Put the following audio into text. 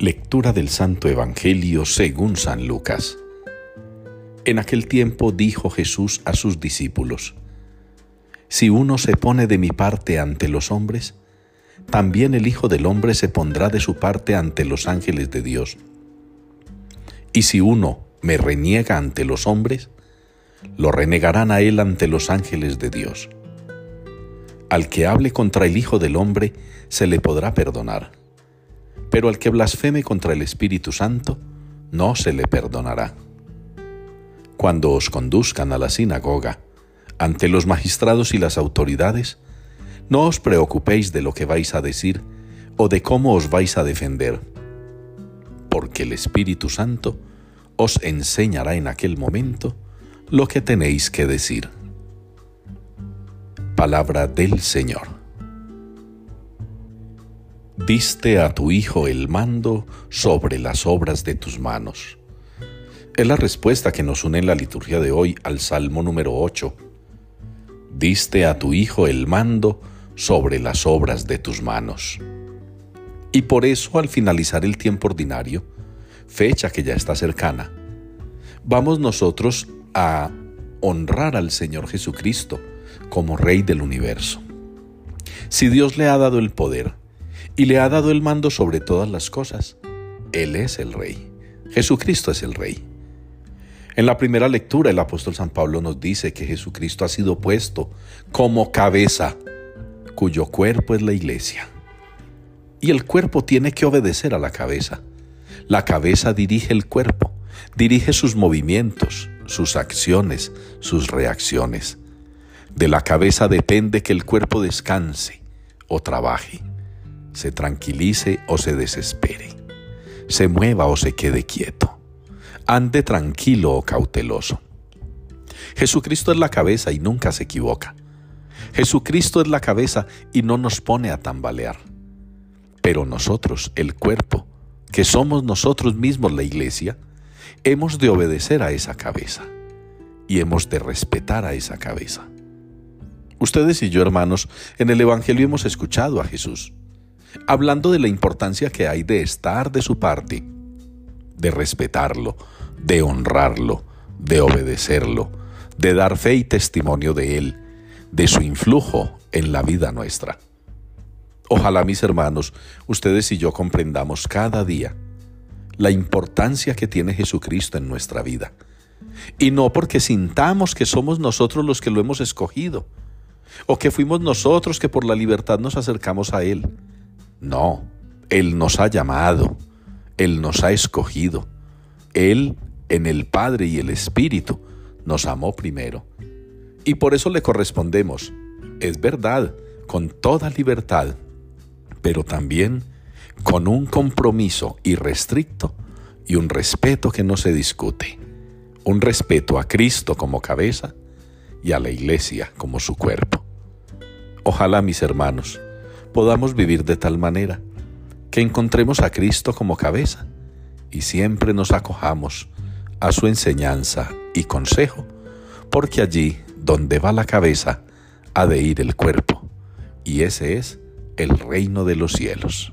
Lectura del Santo Evangelio según San Lucas. En aquel tiempo dijo Jesús a sus discípulos, Si uno se pone de mi parte ante los hombres, también el Hijo del Hombre se pondrá de su parte ante los ángeles de Dios. Y si uno me reniega ante los hombres, lo renegarán a él ante los ángeles de Dios. Al que hable contra el Hijo del Hombre se le podrá perdonar, pero al que blasfeme contra el Espíritu Santo no se le perdonará. Cuando os conduzcan a la sinagoga, ante los magistrados y las autoridades, no os preocupéis de lo que vais a decir o de cómo os vais a defender, porque el Espíritu Santo os enseñará en aquel momento lo que tenéis que decir. Palabra del Señor. Diste a tu Hijo el mando sobre las obras de tus manos. Es la respuesta que nos une en la liturgia de hoy al Salmo número 8. Diste a tu Hijo el mando sobre las obras de tus manos. Y por eso al finalizar el tiempo ordinario, fecha que ya está cercana, vamos nosotros a honrar al Señor Jesucristo, como Rey del universo. Si Dios le ha dado el poder y le ha dado el mando sobre todas las cosas, Él es el Rey. Jesucristo es el Rey. En la primera lectura el apóstol San Pablo nos dice que Jesucristo ha sido puesto como cabeza, cuyo cuerpo es la iglesia. Y el cuerpo tiene que obedecer a la cabeza. La cabeza dirige el cuerpo, dirige sus movimientos, sus acciones, sus reacciones. De la cabeza depende que el cuerpo descanse o trabaje, se tranquilice o se desespere, se mueva o se quede quieto, ande tranquilo o cauteloso. Jesucristo es la cabeza y nunca se equivoca. Jesucristo es la cabeza y no nos pone a tambalear. Pero nosotros, el cuerpo, que somos nosotros mismos la iglesia, hemos de obedecer a esa cabeza y hemos de respetar a esa cabeza. Ustedes y yo, hermanos, en el Evangelio hemos escuchado a Jesús, hablando de la importancia que hay de estar de su parte, de respetarlo, de honrarlo, de obedecerlo, de dar fe y testimonio de Él, de su influjo en la vida nuestra. Ojalá, mis hermanos, ustedes y yo comprendamos cada día la importancia que tiene Jesucristo en nuestra vida. Y no porque sintamos que somos nosotros los que lo hemos escogido, o que fuimos nosotros que por la libertad nos acercamos a Él. No, Él nos ha llamado, Él nos ha escogido, Él en el Padre y el Espíritu nos amó primero. Y por eso le correspondemos, es verdad, con toda libertad, pero también con un compromiso irrestricto y un respeto que no se discute, un respeto a Cristo como cabeza y a la iglesia como su cuerpo. Ojalá, mis hermanos, podamos vivir de tal manera que encontremos a Cristo como cabeza y siempre nos acojamos a su enseñanza y consejo, porque allí donde va la cabeza ha de ir el cuerpo, y ese es el reino de los cielos.